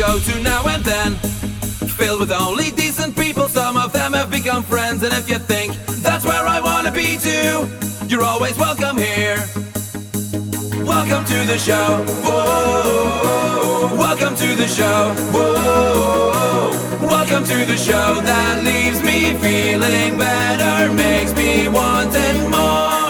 go to now and then. Filled with only decent people, some of them have become friends. And if you think that's where I wanna be too, you're always welcome here. Welcome to the show. Whoa. Welcome to the show. Whoa. Welcome to the show that leaves me feeling better, makes me wanting more.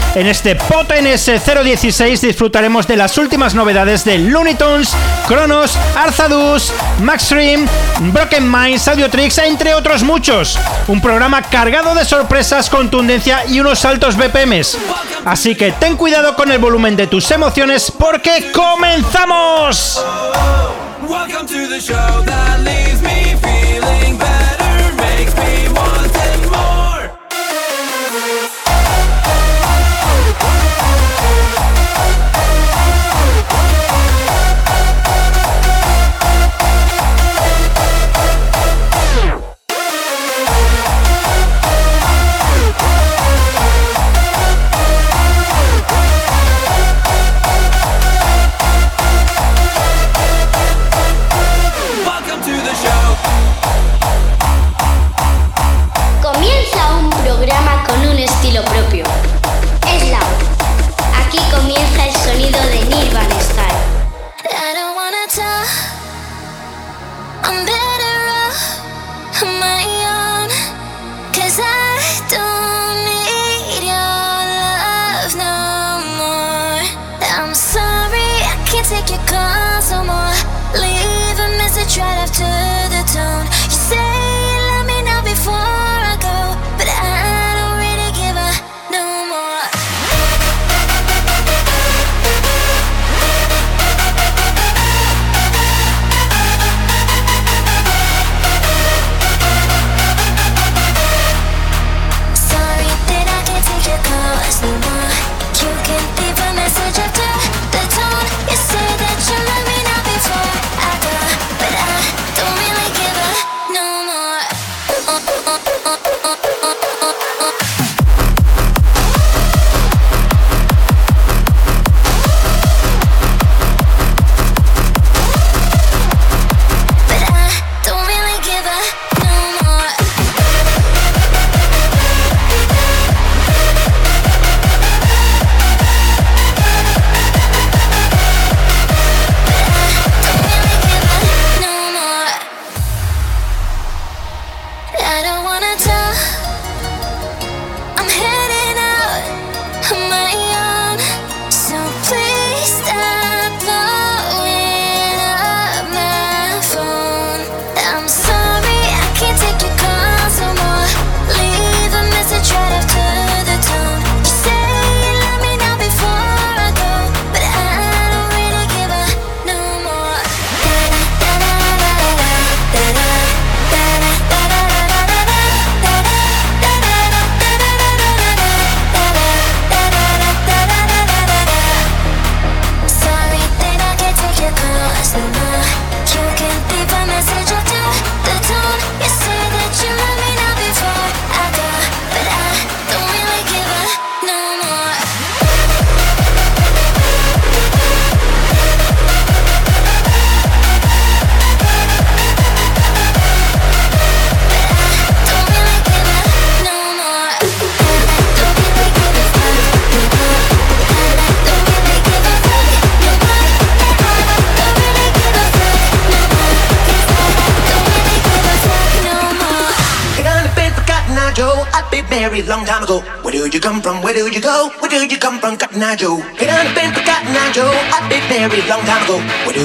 En este POTNS 016 disfrutaremos de las últimas novedades de Looney Tunes, Kronos, Arzadus, Maxstream, Broken Minds, Tricks, entre otros muchos. Un programa cargado de sorpresas, contundencia y unos altos BPMs. Así que ten cuidado con el volumen de tus emociones porque comenzamos. Show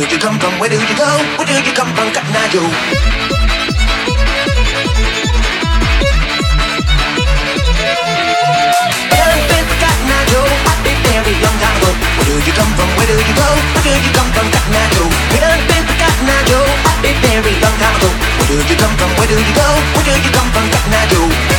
do you come from? Where do you go? Where do you come from, Cotton Eye Joe? long time ago. Where do you come from? Where do you go? Where do you come from? Cotton Eye Joe. We done been for Cotton Eye Joe. I've been very long time ago. Where do you come from? Where do you go? Where do you come from? Cotton Eye Joe.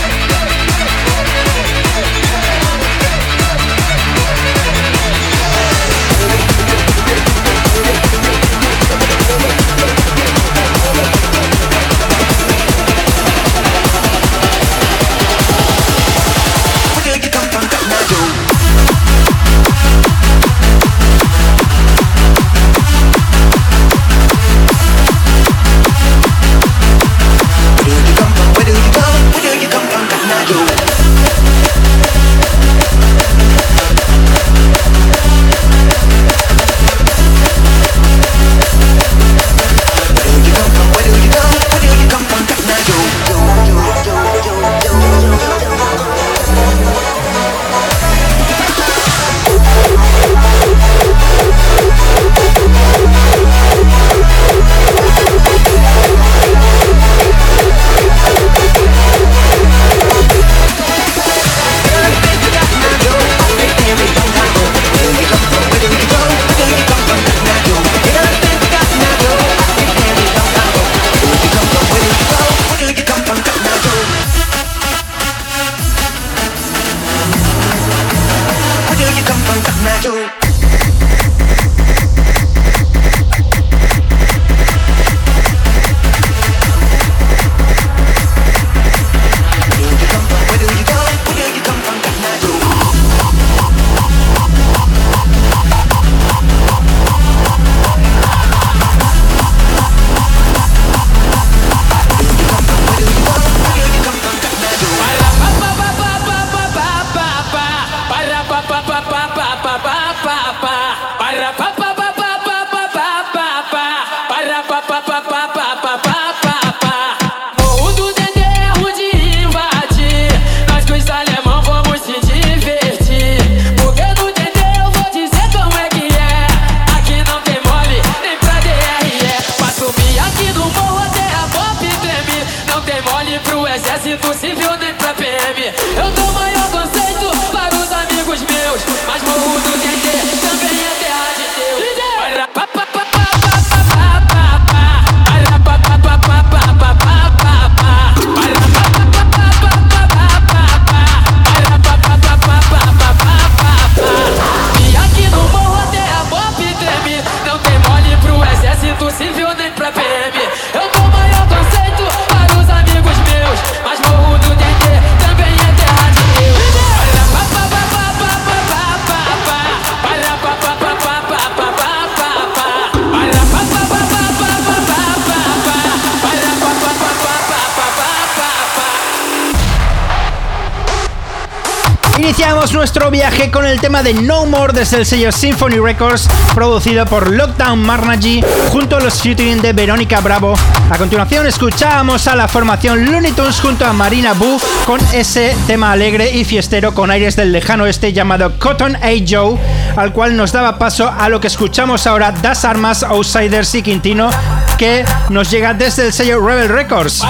El tema de No More desde el sello Symphony Records, producido por Lockdown Marnagy, junto a los featuring de Verónica Bravo. A continuación escuchábamos a la formación Looney Tunes junto a Marina Boo con ese tema alegre y fiestero con aires del lejano oeste llamado Cotton A. Joe, al cual nos daba paso a lo que escuchamos ahora Das Armas, Outsiders y Quintino, que nos llega desde el sello Rebel Records.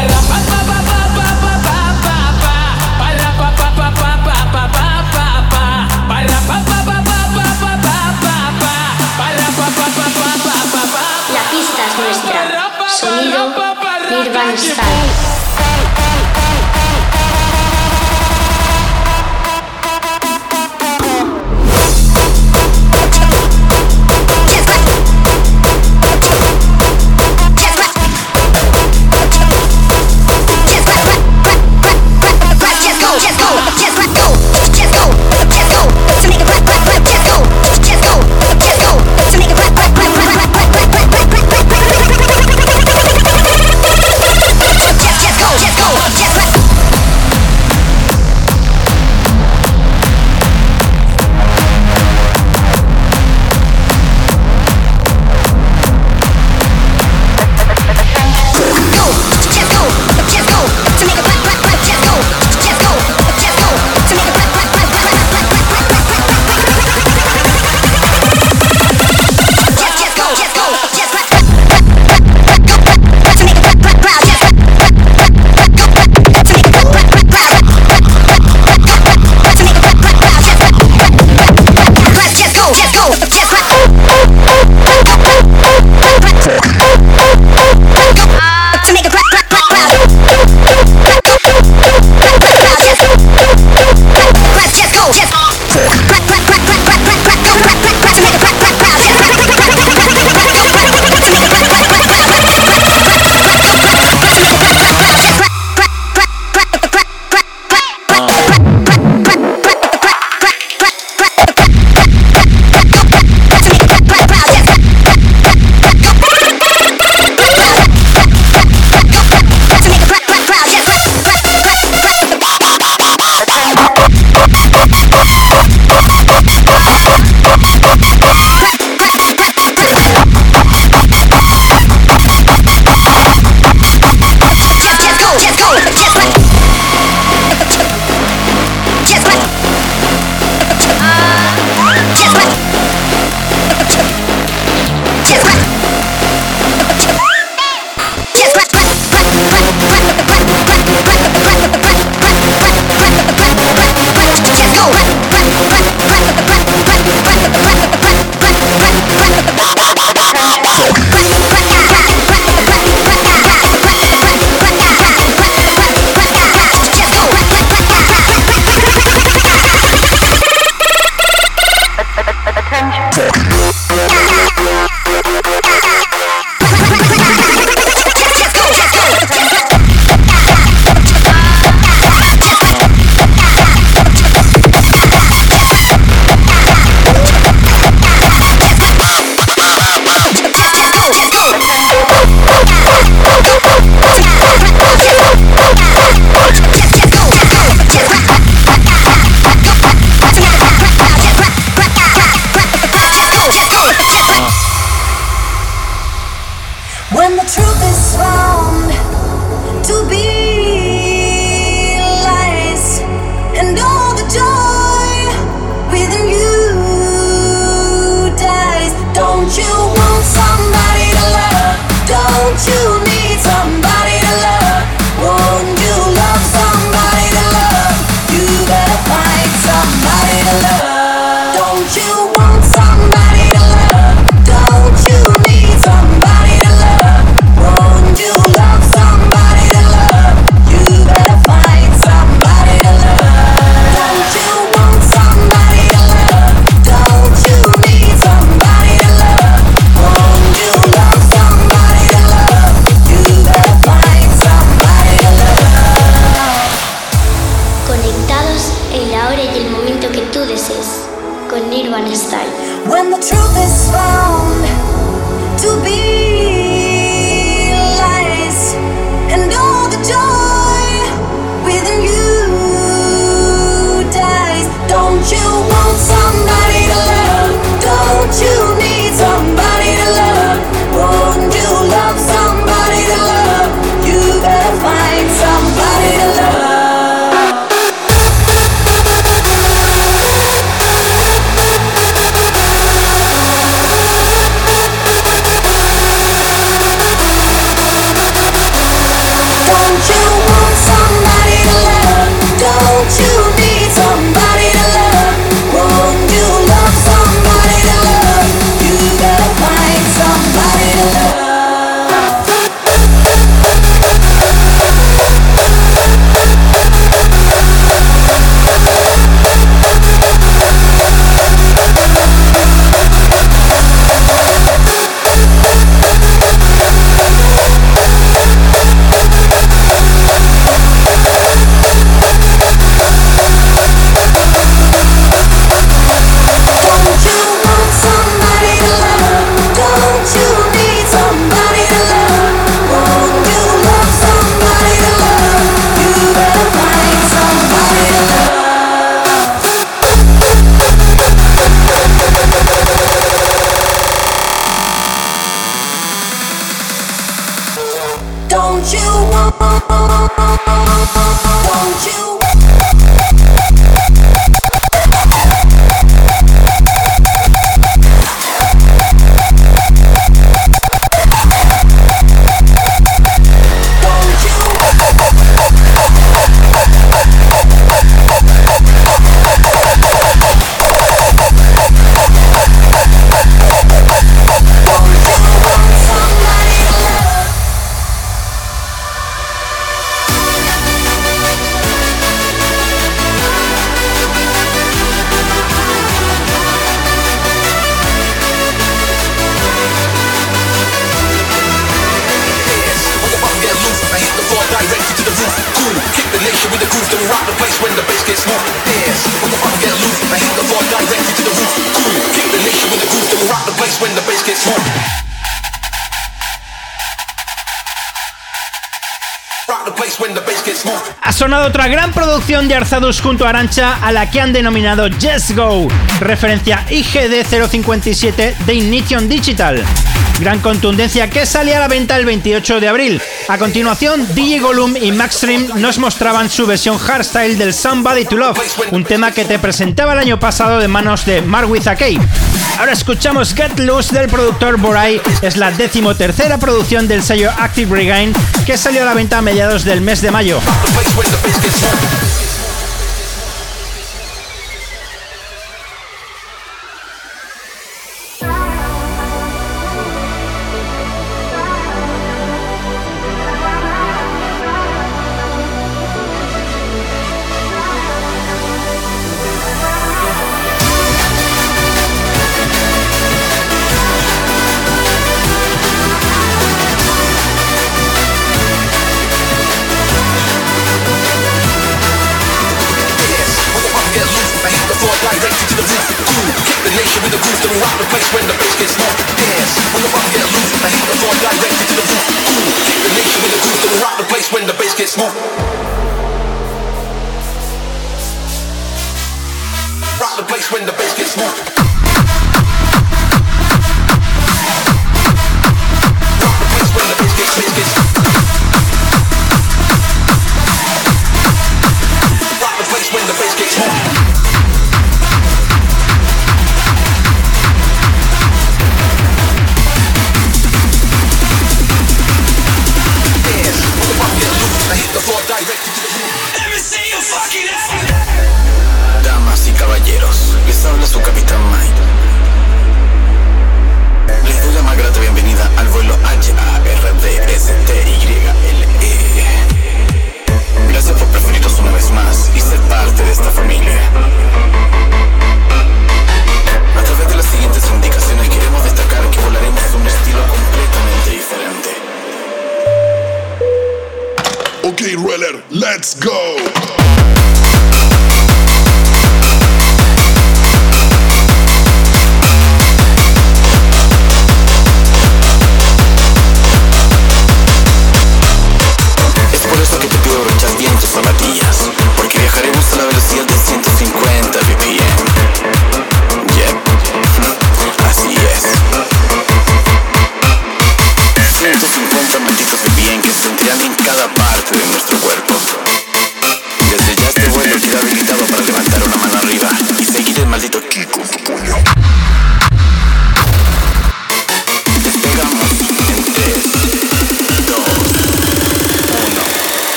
de Arzados junto a Arancha a la que han denominado Just Go, referencia IGD 057 de Ignition Digital. Gran contundencia que sale a la venta el 28 de abril. A continuación, DJ Gollum y Maxstream nos mostraban su versión hardstyle del Somebody to Love, un tema que te presentaba el año pasado de manos de Marwitha Kay. Ahora escuchamos Get Loose del productor Borai, es la decimotercera producción del sello Active Regain que salió a la venta a mediados del mes de mayo.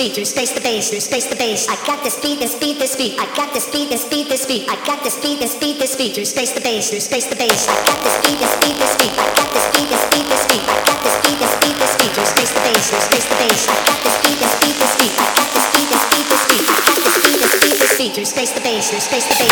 beat, through space the bass, through space the bass. I got this beat, this beat, this beat. I got this beat, this beat, this beat. I got this beat, this beat, this beat. Through space the bass, through space the bass. I got this beat, this beat, this beat. I got this beat, this beat, this beat. I got this beat, this beat, this beat. Through space the bass, through space the bass. I got this beat, this beat, this beat. I got this beat, this beat, this beat. I got this beat, this beat, this beat. Through space the bass, through space the bass.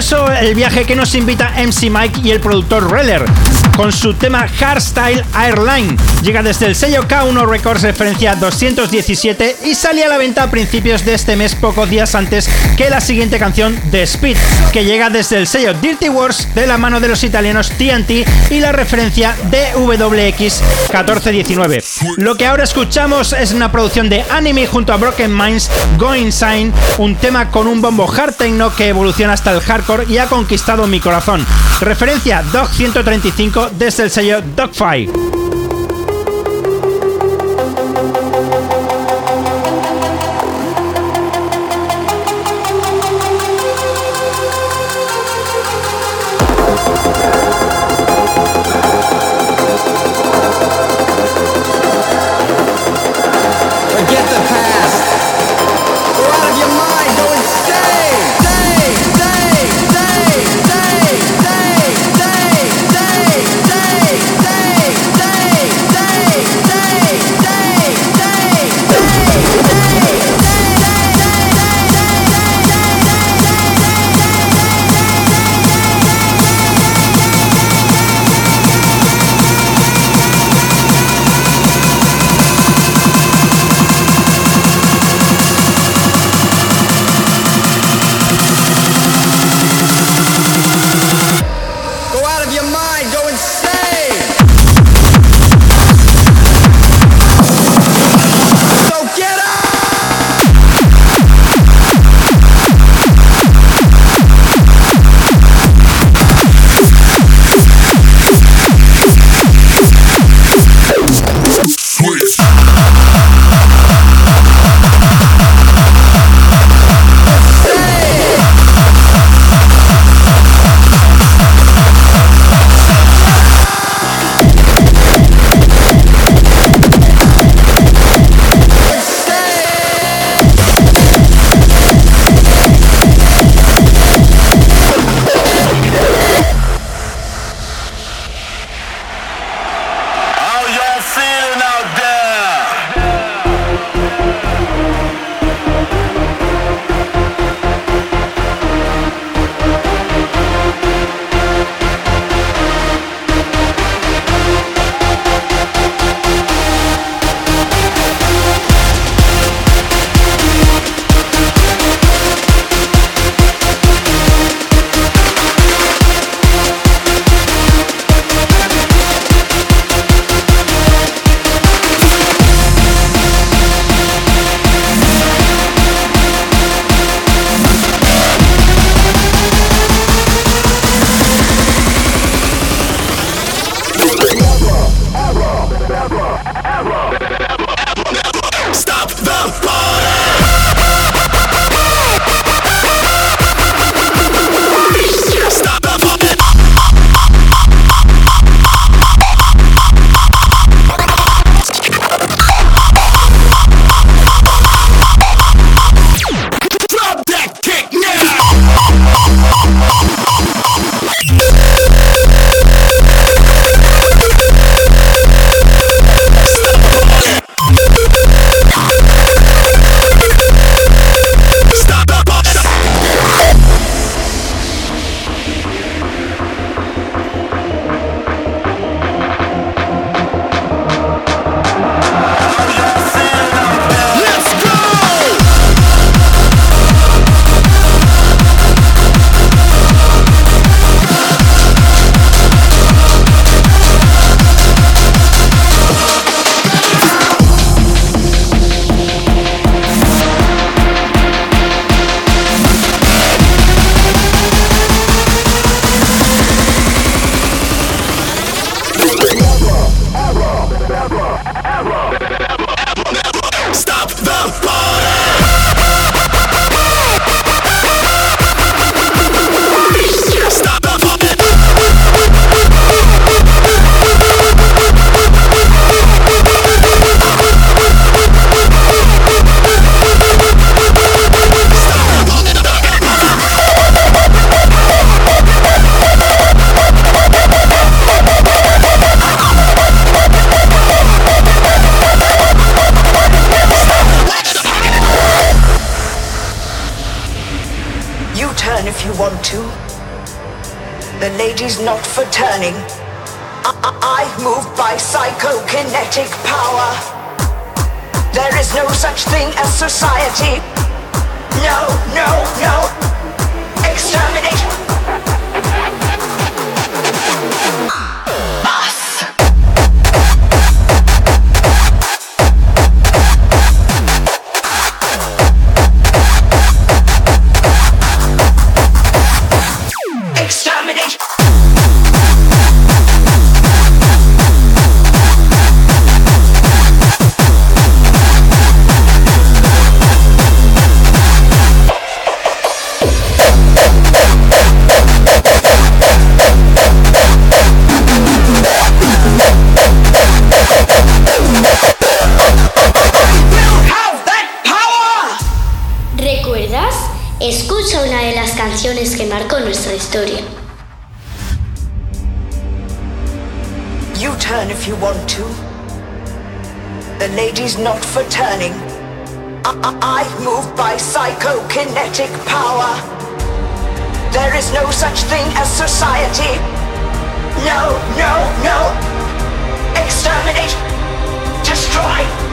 Curioso, el viaje que nos invita MC Mike y el productor Reller, con su tema Hardstyle Airline. Llega desde el sello K1 Records referencia 217 y sale a la venta a principios de este mes, pocos días antes que la siguiente canción The Speed, que llega desde el sello Dirty Wars de la mano de los italianos TNT y la referencia DWX 1419. Lo que ahora escuchamos es una producción de Anime junto a Broken Minds, Go Insane, un tema con un bombo hard techno que evoluciona hasta el hardcore y ha conquistado mi corazón. Referencia Dog 135 desde el sello Dogfight. For turning. I, I, move by psychokinetic power. There is no such thing as society. You turn if you want to. The lady's not for turning. I, I, I move by psychokinetic power. There is no such thing as society. No, no, no. Exterminate. Destroy.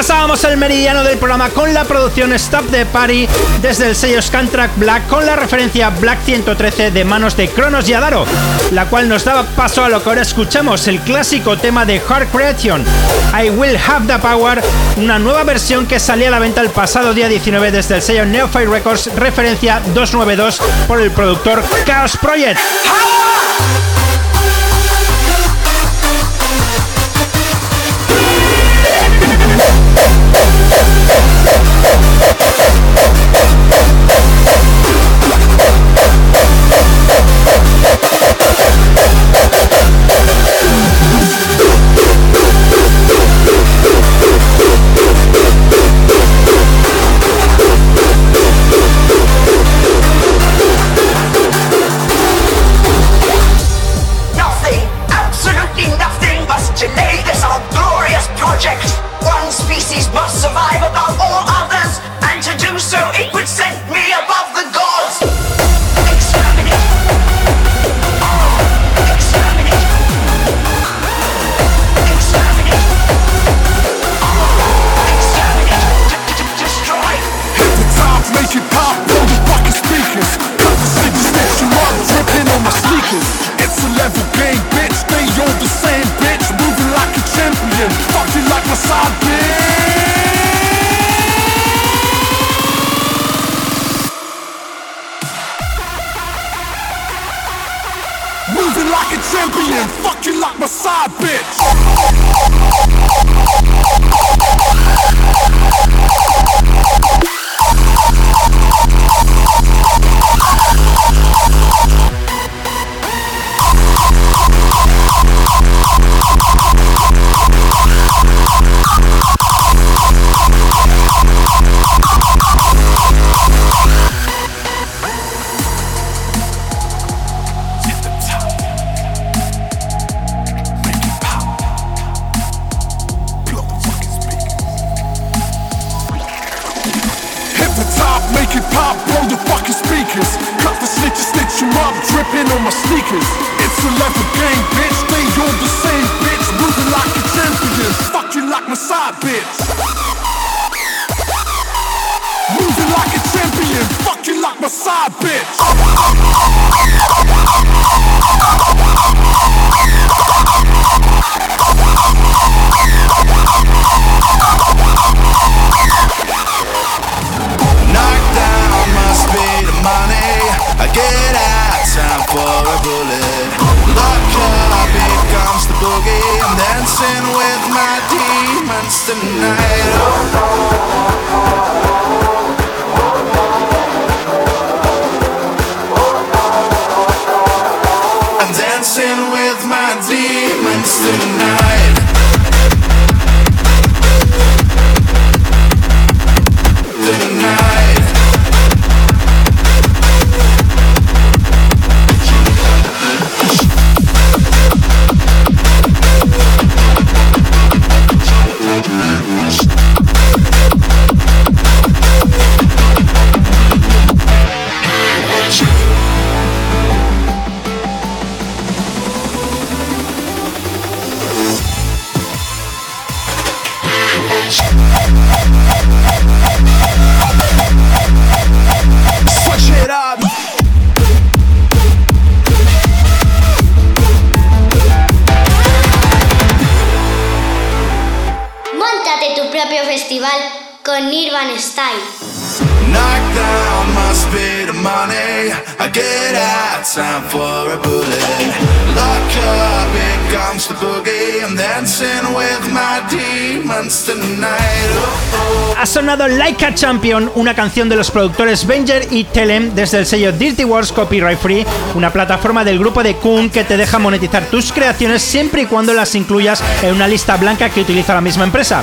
Pasábamos el meridiano del programa con la producción Stop the Party desde el sello Scantrack Black con la referencia Black 113 de manos de Kronos y Adaro, la cual nos daba paso a lo que ahora escuchamos, el clásico tema de Hard Creation, I Will Have the Power, una nueva versión que salía a la venta el pasado día 19 desde el sello Neophyte Records, referencia 292 por el productor Chaos Project. Champion, una canción de los productores Venger y Telem desde el sello Dirty Wars Copyright Free, una plataforma del grupo de Kun que te deja monetizar tus creaciones siempre y cuando las incluyas en una lista blanca que utiliza la misma empresa.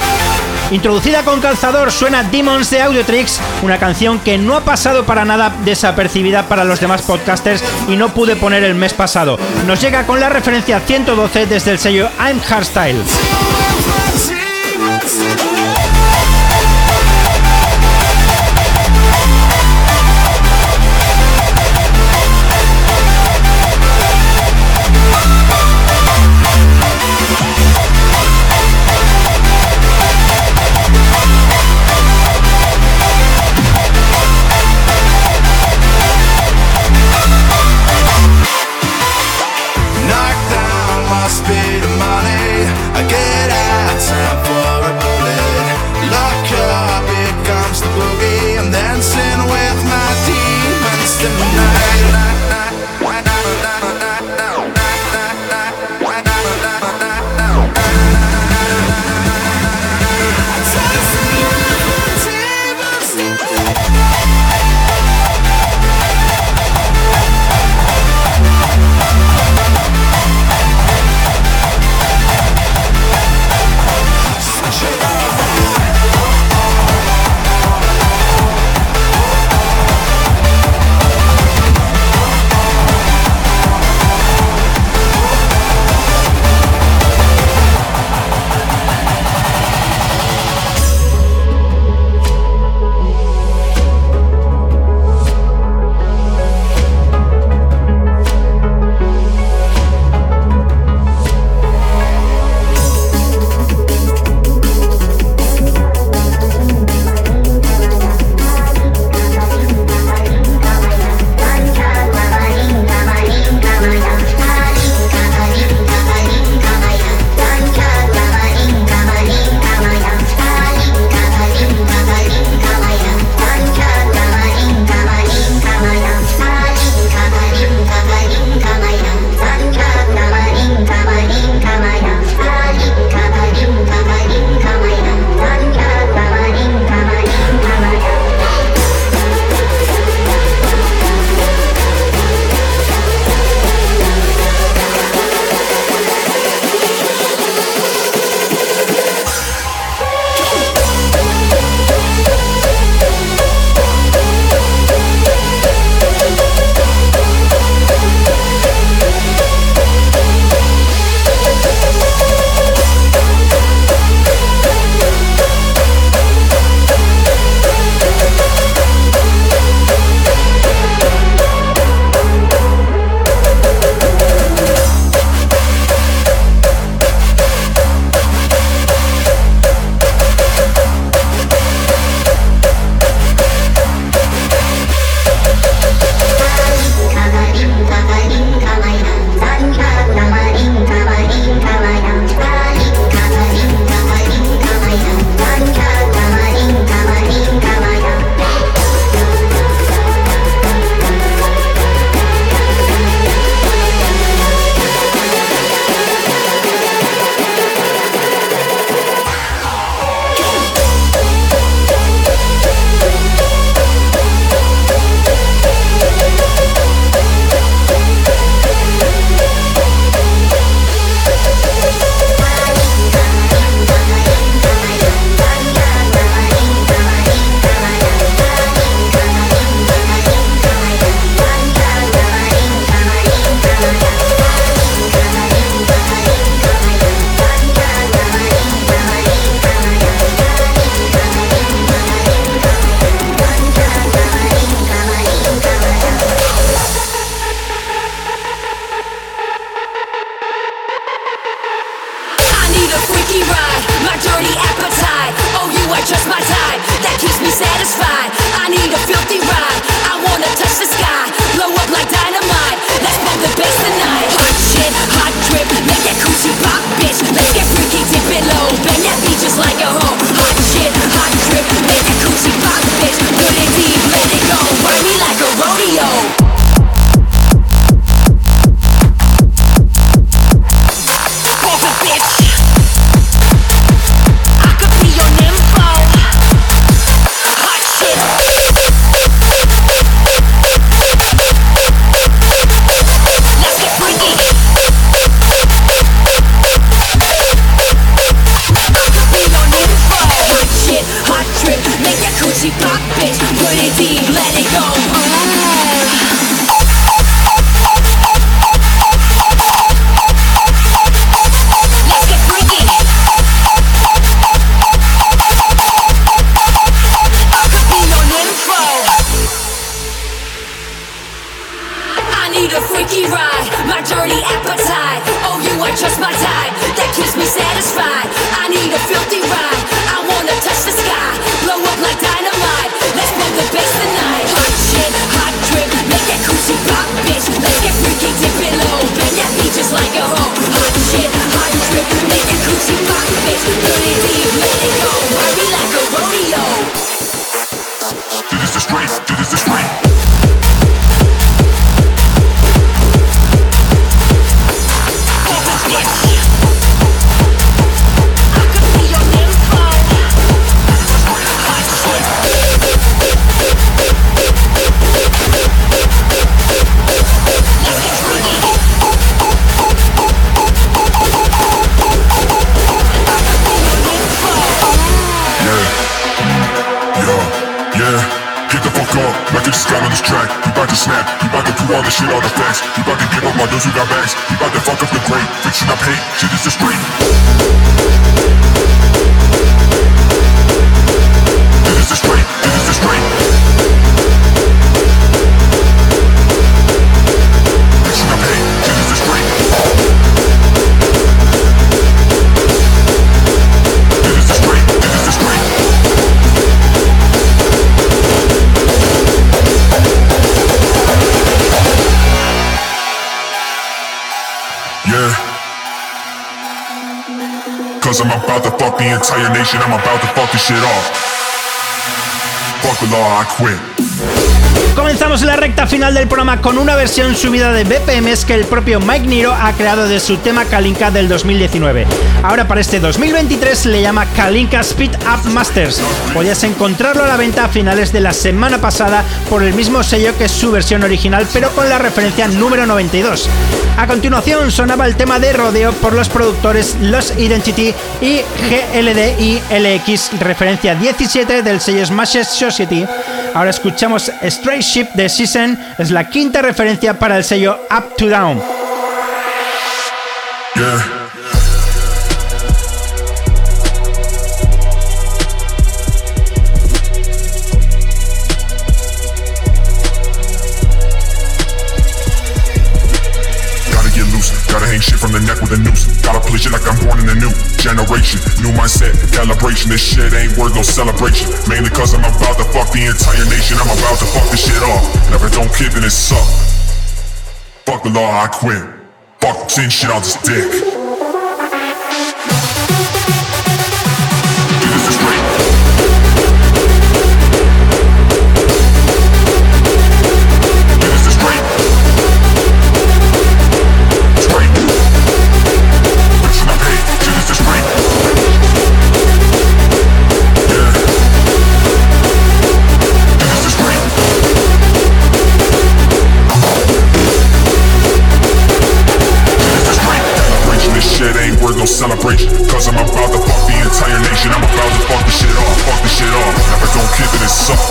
Introducida con calzador suena Demons de Audiotrix, una canción que no ha pasado para nada desapercibida para los demás podcasters y no pude poner el mes pasado. Nos llega con la referencia 112 desde el sello I'm Hardstyle. is a straight, this is a race. On those who got bags. We bout to fuck up the great, fixing up hate. Shit is just straight. Entire nation, I'm about to fuck this shit off. Fuck the law, I quit. Comenzamos la recta final del programa con una versión subida de BPMs que el propio Mike Niro ha creado de su tema Kalinka del 2019. Ahora para este 2023 le llama Kalinka Speed Up Masters. Podías encontrarlo a la venta a finales de la semana pasada por el mismo sello que su versión original, pero con la referencia número 92. A continuación sonaba el tema de rodeo por los productores Los Identity y GLD y LX, referencia 17 del sello Smash Society. Ahora escuchamos Straight Ship de Season, es la quinta referencia para el sello Up to Down. Shit like I'm born in a new generation. New mindset, calibration. This shit ain't worth no celebration. Mainly cause I'm about to fuck the entire nation. I'm about to fuck this shit off. And if I don't kid, then it suck. Fuck the law, I quit. Fuck the seeing shit on this dick. Celebration. Cause I'm about to fuck the entire nation. I'm about to fuck this shit off, fuck this shit off. If I don't give it, it suck.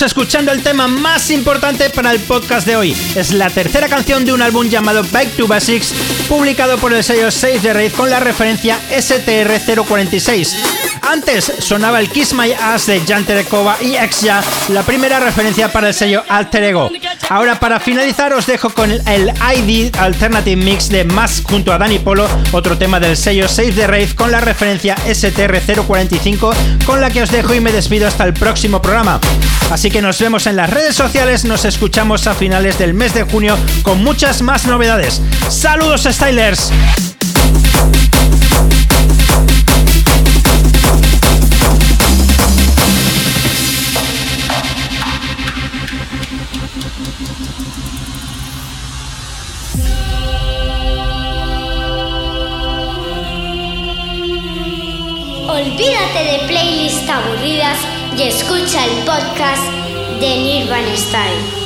Estamos escuchando el tema más importante para el podcast de hoy. Es la tercera canción de un álbum llamado Back to Basics, publicado por el sello Save the Raid con la referencia STR046. Antes sonaba el Kiss My Ass de Jan Terekova y Exja, la primera referencia para el sello Alter Ego. Ahora para finalizar os dejo con el ID Alternative Mix de Mask junto a Danny Polo, otro tema del sello Save the Raid con la referencia STR045 con la que os dejo y me despido hasta el próximo programa. Así que nos vemos en las redes sociales, nos escuchamos a finales del mes de junio con muchas más novedades. ¡Saludos Stylers! Aburridas y escucha el podcast de Nirvana Style.